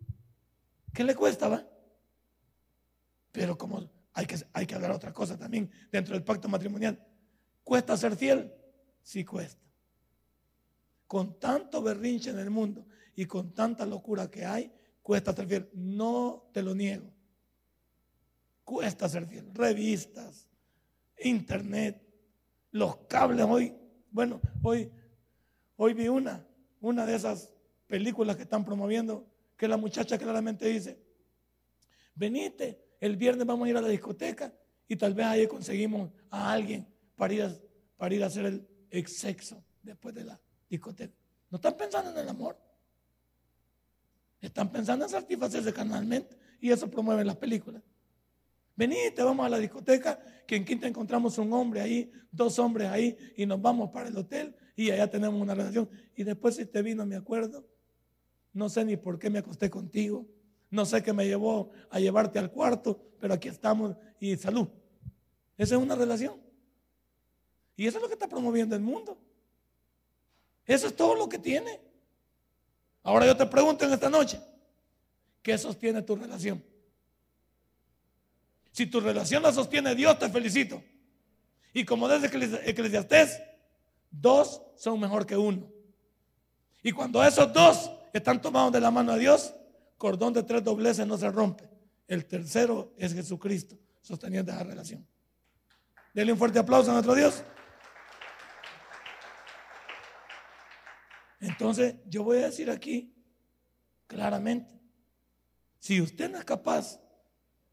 ¿Qué le cuesta, va? Pero como hay que, hay que hablar otra cosa también dentro del pacto matrimonial, ¿cuesta ser fiel? Sí cuesta. Con tanto berrinche en el mundo y con tanta locura que hay, cuesta ser fiel. No te lo niego. Cuesta ser fiel. Revistas, internet, los cables hoy. Bueno, hoy, hoy vi una, una de esas películas que están promoviendo, que la muchacha claramente dice, venite, el viernes vamos a ir a la discoteca y tal vez ahí conseguimos a alguien para ir a, hacer el exsexo después de la discoteca. No están pensando en el amor. Están pensando en satisfacerse canalmente y eso promueve las películas. Venite, vamos a la discoteca, que en Quinta encontramos un hombre ahí, dos hombres ahí, y nos vamos para el hotel y allá tenemos una relación. Y después si te vino, me acuerdo, no sé ni por qué me acosté contigo, no sé qué me llevó a llevarte al cuarto, pero aquí estamos y salud. Esa es una relación. Y eso es lo que está promoviendo el mundo. Eso es todo lo que tiene. Ahora yo te pregunto en esta noche, ¿qué sostiene tu relación? Si tu relación la sostiene Dios, te felicito. Y como desde Eclesiastés, dos son mejor que uno. Y cuando esos dos están tomados de la mano de Dios, cordón de tres dobleces no se rompe. El tercero es Jesucristo, sosteniendo esa relación. Denle un fuerte aplauso a nuestro Dios. Entonces, yo voy a decir aquí claramente, si usted no es capaz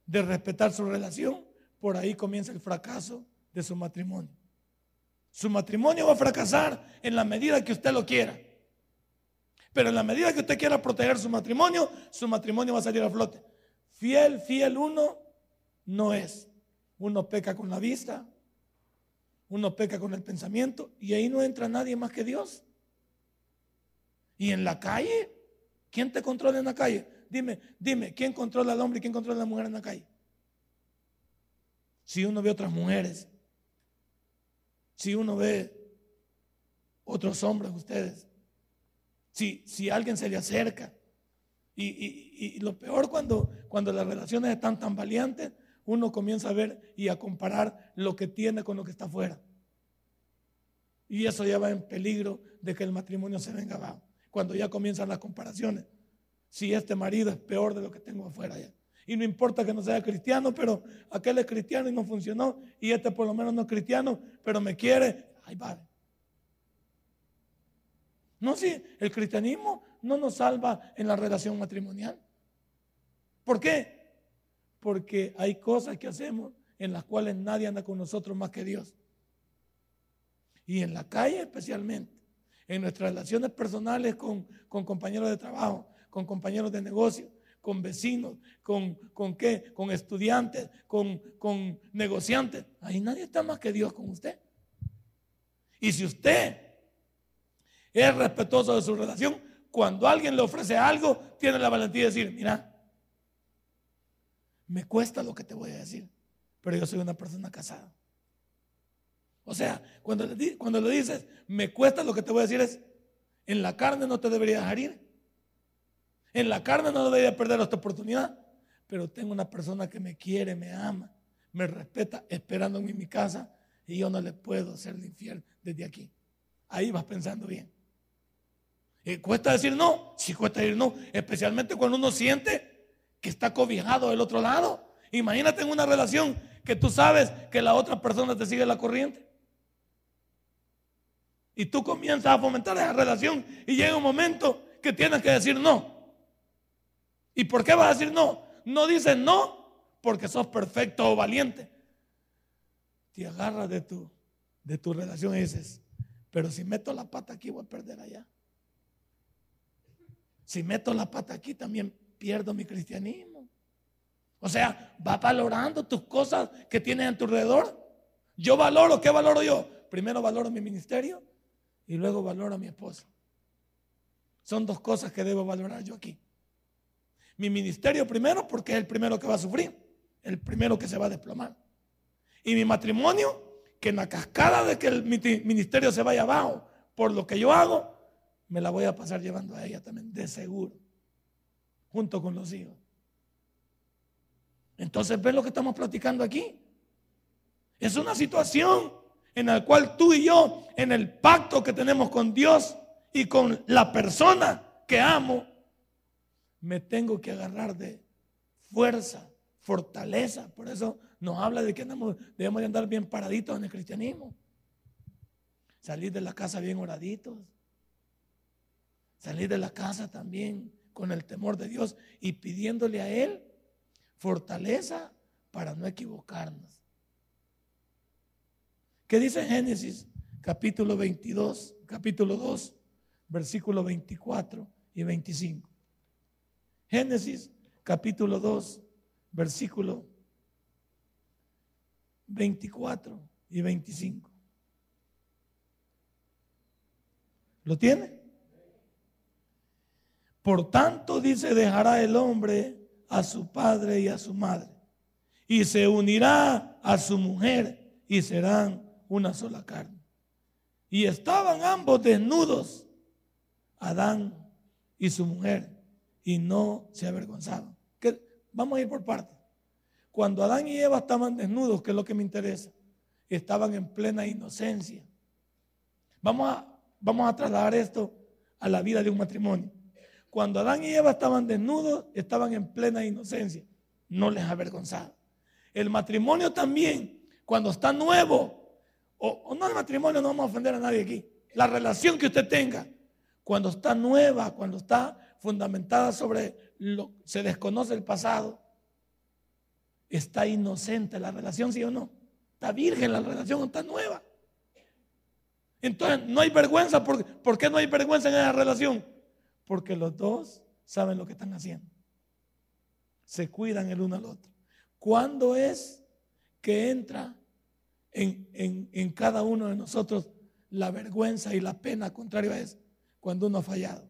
de respetar su relación, por ahí comienza el fracaso de su matrimonio. Su matrimonio va a fracasar en la medida que usted lo quiera. Pero en la medida que usted quiera proteger su matrimonio, su matrimonio va a salir a flote. Fiel, fiel uno no es. Uno peca con la vista, uno peca con el pensamiento y ahí no entra nadie más que Dios. Y en la calle, ¿quién te controla en la calle? dime, dime, ¿quién controla al hombre y quién controla a la mujer en la calle? Si uno ve otras mujeres, si uno ve otros hombres, ustedes, si, alguien se le acerca, y, lo peor cuando, cuando las relaciones están tan valientes, uno comienza a ver y a comparar lo que tiene con lo que está afuera. Y eso ya va en peligro de que el matrimonio se venga abajo, cuando ya comienzan las comparaciones si este marido es peor de lo que tengo afuera ya. Y no importa que no sea cristiano, pero aquel es cristiano y no funcionó. Y este por lo menos no es cristiano, pero me quiere. Ay, vale. No, si el cristianismo no nos salva en la relación matrimonial. ¿Por qué? Porque hay cosas que hacemos en las cuales nadie anda con nosotros más que Dios. Y en la calle especialmente, en nuestras relaciones personales con, con compañeros de trabajo, con compañeros de negocio, con vecinos, con, con qué, con estudiantes, con, con negociantes. Ahí nadie está más que Dios con usted. Y si usted es respetuoso de su relación, cuando alguien le ofrece algo, tiene la valentía de decir, mira, me cuesta lo que te voy a decir, pero yo soy una persona casada. O sea, cuando le, cuando le dices, me cuesta lo que te voy a decir es, en la carne no te debería dejar ir. En la carne no debería perder esta oportunidad, pero tengo una persona que me quiere, me ama, me respeta, esperándome en mi casa y yo no le puedo hacerle infiel desde aquí. Ahí vas pensando bien. ¿Y ¿Cuesta decir no? Sí, cuesta decir no, especialmente cuando uno siente que está cobijado del otro lado. Imagínate en una relación que tú sabes que la otra persona te sigue la corriente. Y tú comienzas a fomentar esa relación y llega un momento que tienes que decir no. ¿Y por qué vas a decir no? No dices no porque sos perfecto o valiente. Te agarras de tu, de tu relación y dices, pero si meto la pata aquí voy a perder allá. Si meto la pata aquí también pierdo mi cristianismo. O sea, va valorando tus cosas que tienes en tu alrededor. Yo valoro, ¿qué valoro yo? Primero valoro mi ministerio y luego valoro a mi esposa. Son dos cosas que debo valorar yo aquí. Mi ministerio primero porque es el primero que va a sufrir, el primero que se va a desplomar. Y mi matrimonio, que en la cascada de que el ministerio se vaya abajo por lo que yo hago, me la voy a pasar llevando a ella también, de seguro, junto con los hijos. Entonces, ¿ves lo que estamos platicando aquí? Es una situación en la cual tú y yo, en el pacto que tenemos con Dios y con la persona que amo, me tengo que agarrar de fuerza, fortaleza. Por eso nos habla de que debemos de andar bien paraditos en el cristianismo. Salir de la casa bien oraditos. Salir de la casa también con el temor de Dios y pidiéndole a Él fortaleza para no equivocarnos. ¿Qué dice Génesis capítulo 22, capítulo 2, versículo 24 y 25? Génesis capítulo 2, versículo 24 y 25. ¿Lo tiene? Por tanto, dice, dejará el hombre a su padre y a su madre, y se unirá a su mujer, y serán una sola carne. Y estaban ambos desnudos, Adán y su mujer, y no se avergonzaban. Vamos a ir por partes. Cuando Adán y Eva estaban desnudos, que es lo que me interesa, estaban en plena inocencia. Vamos a, vamos a trasladar esto a la vida de un matrimonio. Cuando Adán y Eva estaban desnudos, estaban en plena inocencia. No les avergonzaba. El matrimonio también, cuando está nuevo, o, no el matrimonio, no vamos a ofender a nadie aquí. La relación que usted tenga, cuando está nueva, cuando está fundamentada sobre lo se desconoce el pasado, está inocente la relación, sí o no. Está virgen la relación, está nueva. Entonces, no hay vergüenza. ¿Por, ¿Por qué no hay vergüenza en esa relación? Porque los dos saben lo que están haciendo. Se cuidan el uno al otro. ¿Cuándo es que entra en, en cada uno de nosotros la vergüenza y la pena contrario a eso? Cuando uno ha fallado.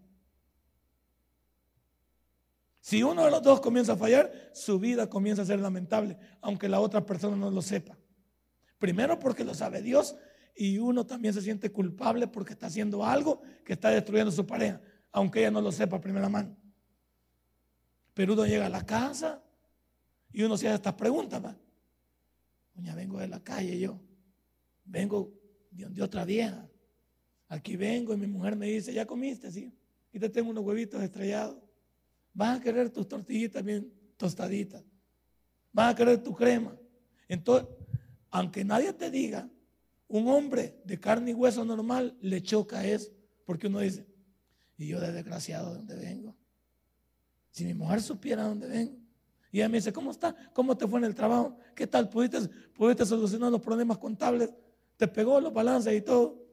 Si uno de los dos comienza a fallar, su vida comienza a ser lamentable, aunque la otra persona no lo sepa. Primero porque lo sabe Dios y uno también se siente culpable porque está haciendo algo que está destruyendo su pareja, aunque ella no lo sepa a primera mano. Pero uno llega a la casa y uno se hace estas preguntas. ¿va? Doña, vengo de la calle yo, vengo de, otra vieja. Aquí vengo y mi mujer me dice, ¿ya comiste? Sí, y te tengo unos huevitos estrellados. Vas a querer tus tortillitas bien tostaditas. Vas a querer tu crema. Entonces, aunque nadie te diga, un hombre de carne y hueso normal le choca eso. Porque uno dice, y yo de desgraciado de dónde vengo. Si mi mujer supiera dónde vengo. Y ella me dice, ¿cómo está? ¿Cómo te fue en el trabajo? ¿Qué tal? ¿Pudiste, pudiste solucionar los problemas contables? ¿Te pegó los balances y todo?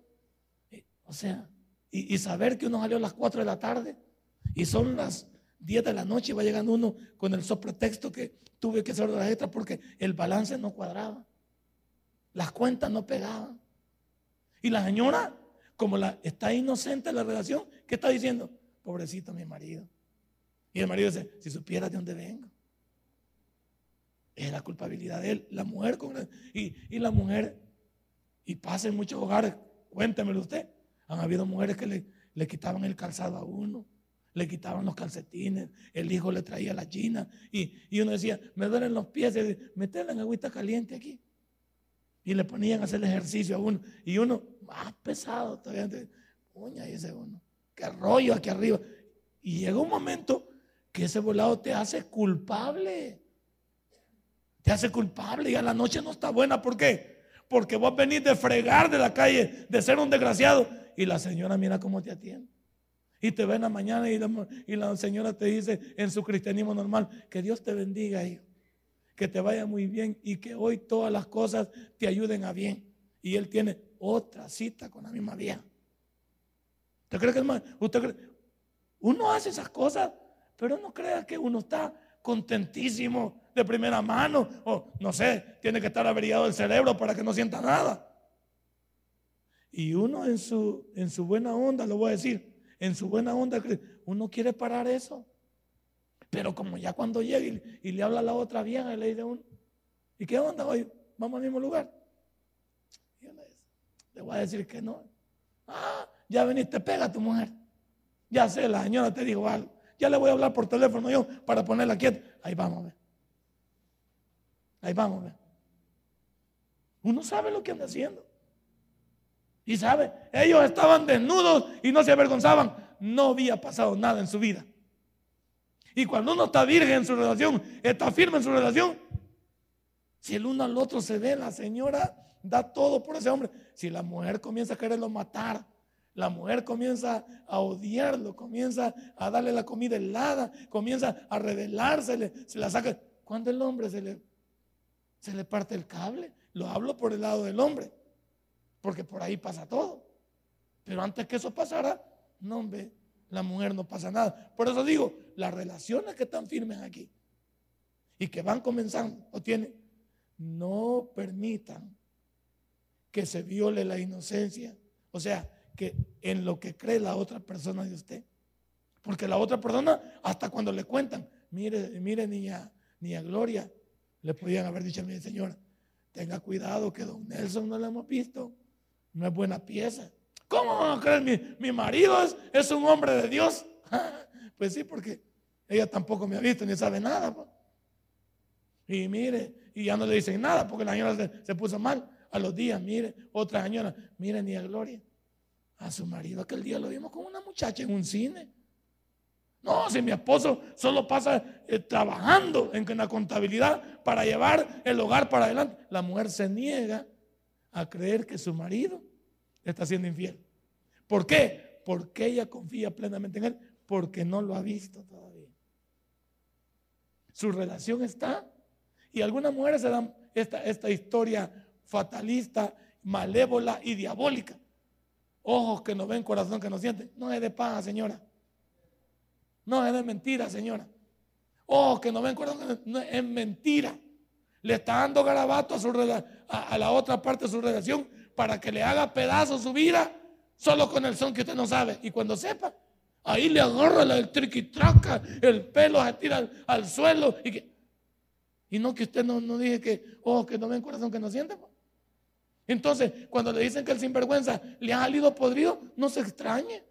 o sea, y, y, saber que uno salió a las 4 de la tarde y son las 10 de la noche va llegando uno con el sopretexto que tuve que hacer la extra porque el balance no cuadraba. Las cuentas no pegaban. Y la señora, como está inocente en la relación, ¿qué está diciendo? Pobrecito mi marido. Y el marido dice, si supieras de dónde vengo. Es la culpabilidad de él. La mujer y, y la mujer, y pasa en muchos hogares, cuéntemelo usted. Han habido mujeres que le, quitaban el calzado a uno le quitaban los calcetines, el hijo le traía la china y, uno decía, me duelen los pies, meterla en agüita caliente aquí. Y le ponían a hacer el ejercicio a uno. Y uno, más pesado todavía, uña, dice uno, qué rollo aquí arriba. Y llega un momento que ese volado te hace culpable. Te hace culpable y a la noche no está buena. ¿Por qué? Porque vos venís de fregar de la calle, de ser un desgraciado. Y la señora mira cómo te atiende. Y te ven la mañana y la, y la señora te dice en su cristianismo normal, que Dios te bendiga, hijo. Que te vaya muy bien y que hoy todas las cosas te ayuden a bien. Y él tiene otra cita con la misma vieja. ¿Usted cree que es más? Uno hace esas cosas, pero no crea que uno está contentísimo de primera mano. O no sé, tiene que estar averiado el cerebro para que no sienta nada. Y uno en su, en su buena onda, lo voy a decir, en su buena onda, uno quiere parar eso. Pero como ya cuando llega y, le habla a la otra vieja y le dice uno, ¿y qué onda hoy? ¿Vamos al mismo lugar? Y le, le voy a decir que no. Ah, ya veniste, pega a tu mujer. Ya sé, la señora te dijo algo. Ya le voy a hablar por teléfono yo para ponerla quieta. Ahí vamos, ver. Ahí vamos, ver. Uno sabe lo que anda haciendo. Y sabe, ellos estaban desnudos y no se avergonzaban. No había pasado nada en su vida. Y cuando uno está virgen en su relación, está firme en su relación, si el uno al otro se ve, la señora da todo por ese hombre. Si la mujer comienza a quererlo matar, la mujer comienza a odiarlo, comienza a darle la comida helada, comienza a revelársele, se la saca. cuando el hombre se le, se le parte el cable, lo hablo por el lado del hombre, porque por ahí pasa todo. Pero antes que eso pasara, no, hombre, la mujer no pasa nada. Por eso digo, las relaciones que están firmes aquí y que van comenzando o tienen, no permitan que se viole la inocencia. O sea, que en lo que cree la otra persona de usted. Porque la otra persona, hasta cuando le cuentan, mire, mire, niña, niña Gloria, le podían haber dicho a mi señora, tenga cuidado que don Nelson no lo hemos visto, no es buena pieza. ¿Cómo van a creer? Mi, marido es, es, un hombre de Dios. pues sí, porque ella tampoco me ha visto ni sabe nada. Pues. Y mire, y ya no le dicen nada porque la señora se, puso mal. A los días, mire, otra señora, mire, ni a Gloria. A su marido aquel día lo vimos con una muchacha en un cine. No, si mi esposo solo pasa eh, trabajando en, la contabilidad para llevar el hogar para adelante, la mujer se niega a creer que su marido está siendo infiel. ¿Por qué? Porque ella confía plenamente en él, porque no lo ha visto todavía. Su relación está y algunas mujeres se dan esta, esta historia fatalista, malévola y diabólica. Ojos que no ven, corazón que no siente. No es de paz, señora. No es de mentira, señora. Ojos que no ven, corazón que no, no es mentira. Le está dando garabato a, su, a, la otra parte de su relación para que le haga pedazo su vida solo con el son que usted no sabe. Y cuando sepa, ahí le agarra el triquitraca, el pelo se tira al, suelo y que y no que usted no, no dije que, oh, que no ven corazón que no siente. Entonces, cuando le dicen que el sinvergüenza le ha salido podrido, no se extrañe.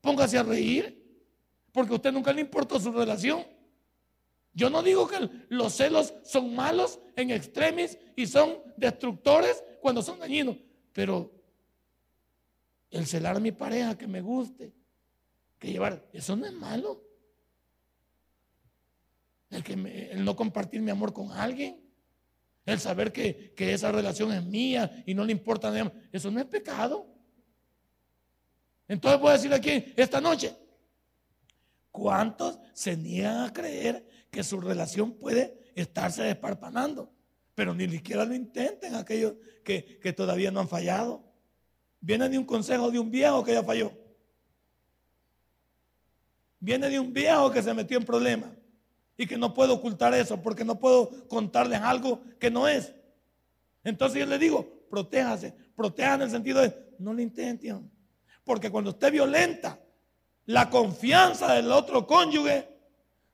Póngase a reír, porque a usted nunca le importó su relación. Yo no digo que los celos son malos en extremis y son destructores cuando son dañinos, pero el celar a mi pareja que me guste, que llevar, eso no es malo el, que el no compartir mi amor con alguien, el saber que, esa relación es mía y no le importa nada, eso no es pecado. Entonces voy a decir aquí esta noche, ¿cuántos se niegan a creer que su relación puede estarse desparpanando? Pero ni siquiera lo intenten aquellos que, que todavía no han fallado. Viene de un consejo de un viejo que ya falló. Viene de un viejo que se metió en problemas y que no puedo ocultar eso porque no puedo contarles algo que no es. Entonces yo le digo, protéjase, proteja en el sentido de, no le intenten, porque cuando usted violenta la confianza del otro cónyuge,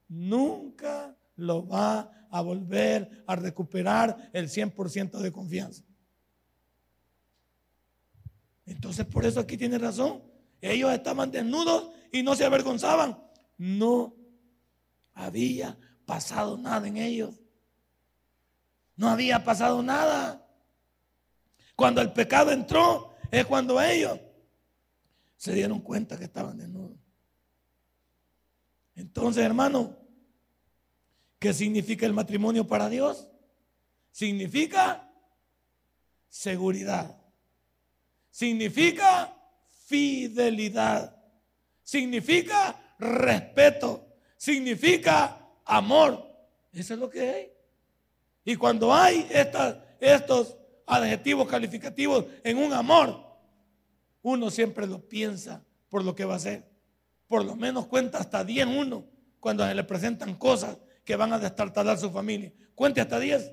nunca lo va a volver a recuperar el 100% de confianza. Entonces por eso aquí tiene razón. Ellos estaban desnudos y no se avergonzaban. No había pasado nada en ellos. No había pasado nada. Cuando el pecado entró es cuando ellos se dieron cuenta que estaban desnudos. Entonces, hermano, ¿qué significa el matrimonio para Dios? Significa seguridad. Significa fidelidad. Significa respeto significa amor. Eso es lo que hay. Y cuando hay estos adjetivos calificativos en un amor, uno siempre lo piensa por lo que va a ser. Por lo menos cuenta hasta 10 uno cuando se le presentan cosas que van a destartalar su familia. Cuente hasta 10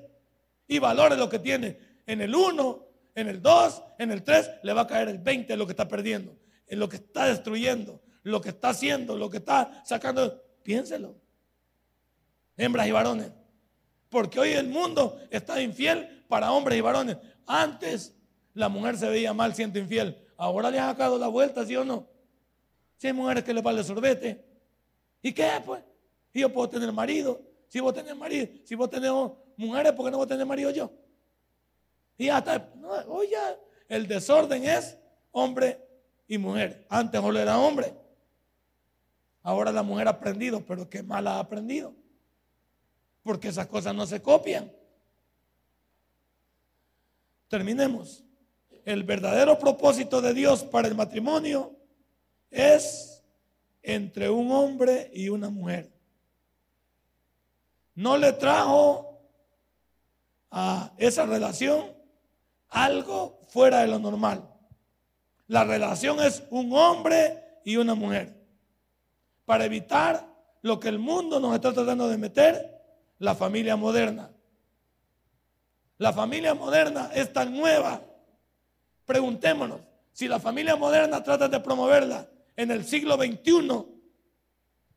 y valore lo que tiene. En el 1, en el 2, en el 3, le va a caer el 20 de lo que está perdiendo, en lo que está destruyendo, lo que está haciendo, lo que está sacando. Piénselo. Hembras y varones. Porque hoy el mundo está infiel para hombres y varones. Antes la mujer se veía mal siendo infiel. Ahora le ha sacado la vuelta, ¿sí o no? Si hay mujeres que le vale sorbete. ¿Y qué pues? Yo puedo tener marido. Si vos tenés marido, si vos tenés mujeres, ¿por qué no vos tenés marido yo? Y hasta, oye, el desorden es hombre y mujer. Antes solo era hombre. Ahora la mujer ha aprendido, pero qué mal ha aprendido. Porque esas cosas no se copian. Terminemos. El verdadero propósito de Dios para el matrimonio es entre un hombre y una mujer. no le trajo a esa relación algo fuera de lo normal. La relación es un hombre y una mujer. Para evitar lo que el mundo nos está tratando de meter, la familia moderna. La familia moderna es tan nueva. Preguntémonos, si la familia moderna trata de promoverla en el siglo XXI,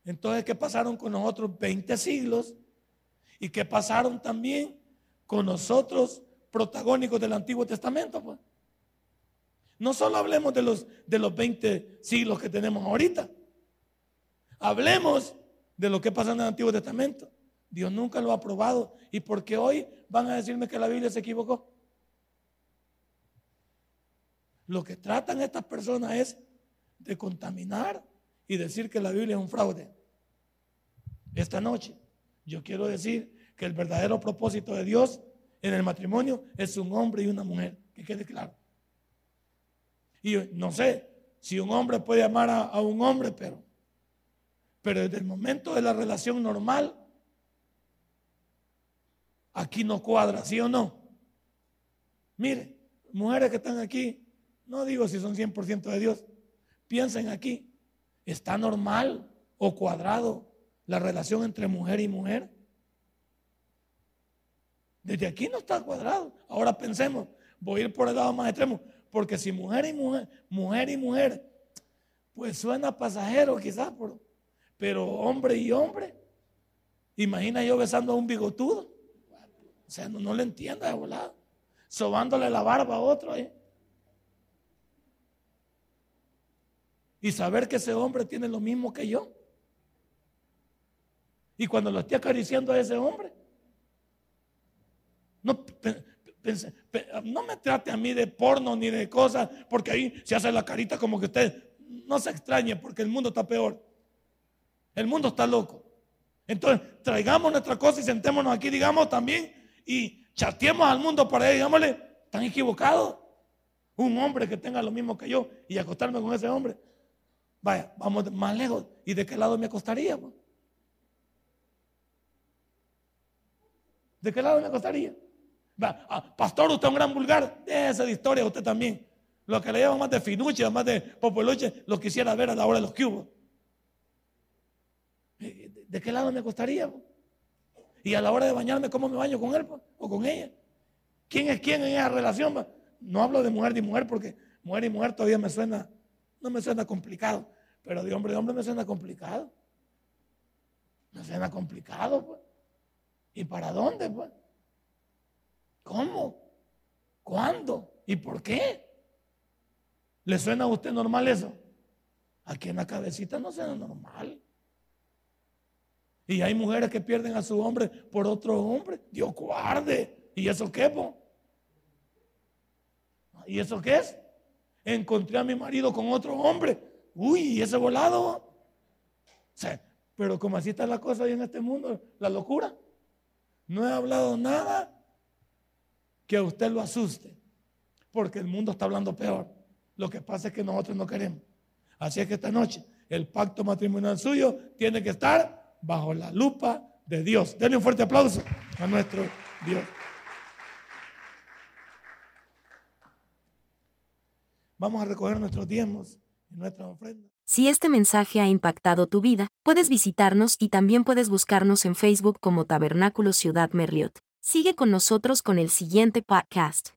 entonces ¿qué pasaron con nosotros 20 siglos? ¿Y qué pasaron también con nosotros protagónicos del Antiguo Testamento? Pues? No solo hablemos de los, de los 20 siglos que tenemos ahorita. Hablemos de lo que pasa en el Antiguo Testamento. Dios nunca lo ha probado. ¿Y porque hoy van a decirme que la Biblia se equivocó? Lo que tratan estas personas es de contaminar y decir que la Biblia es un fraude. Esta noche yo quiero decir que el verdadero propósito de Dios en el matrimonio es un hombre y una mujer, que quede claro. Y no sé si un hombre puede amar a, un hombre, pero, pero desde el momento de la relación normal, aquí no cuadra, ¿sí o no? Mire, mujeres que están aquí, no digo si son 100% de Dios, piensen aquí, ¿está normal o cuadrado la relación entre mujer y mujer? Desde aquí no está cuadrado. Ahora pensemos, voy a ir por el lado más extremo, porque si mujer y mujer, mujer y mujer, pues suena pasajero quizás, pero hombre y hombre, imagina yo besando a un bigotudo. O sea, no, le entiendo de volado. Sobándole la barba a otro. ¿eh? Y saber que ese hombre tiene lo mismo que yo. Y cuando lo esté acariciando a ese hombre, no, no me trate a mí de porno ni de cosas, porque ahí se hace la carita como que usted no se extrañe, porque el mundo está peor. El mundo está loco. Entonces, traigamos nuestra cosa y sentémonos aquí, digamos también, y chateemos al mundo para él, digámosle, están equivocados. Un hombre que tenga lo mismo que yo y acostarme con ese hombre. Vaya, vamos más lejos. ¿Y de qué lado me acostaría? ¿De qué lado me acostaría? Ah, pastor, usted es un gran vulgar. Esa de historia usted también. Lo que le llaman más de finuche, más de popoluche, lo quisiera ver a la hora de los cubos. ¿De qué lado me acostaría? Y a la hora de bañarme, ¿cómo me baño con él o con ella? ¿Quién es quién en esa relación? No hablo de mujer y mujer porque mujer y mujer todavía me suena, no me suena complicado. Pero de hombre y hombre me suena complicado. Me suena complicado, pues. ¿Y para dónde, pues? ¿Cómo? ¿Cuándo? ¿Y por qué? ¿Le suena a usted normal eso? Aquí en la cabecita no suena normal. Y hay mujeres que pierden a su hombre por otro hombre. Dios guarde. ¿Y eso qué, po? ¿Y eso qué es? Encontré a mi marido con otro hombre. Uy, ¿y ese volado? pero como así está la cosa hoy en este mundo, la locura. No he hablado nada que a usted lo asuste, porque el mundo está hablando peor. Lo que pasa es que nosotros no queremos. Así es que esta noche el pacto matrimonial suyo tiene que estar bajo la lupa de Dios. Denle un fuerte aplauso a nuestro Dios. Vamos a recoger nuestros diezmos y nuestras ofrendas. Si este mensaje ha impactado tu vida, puedes visitarnos y también puedes buscarnos en Facebook como Tabernáculo Ciudad Merliot. Sigue con nosotros con el siguiente podcast.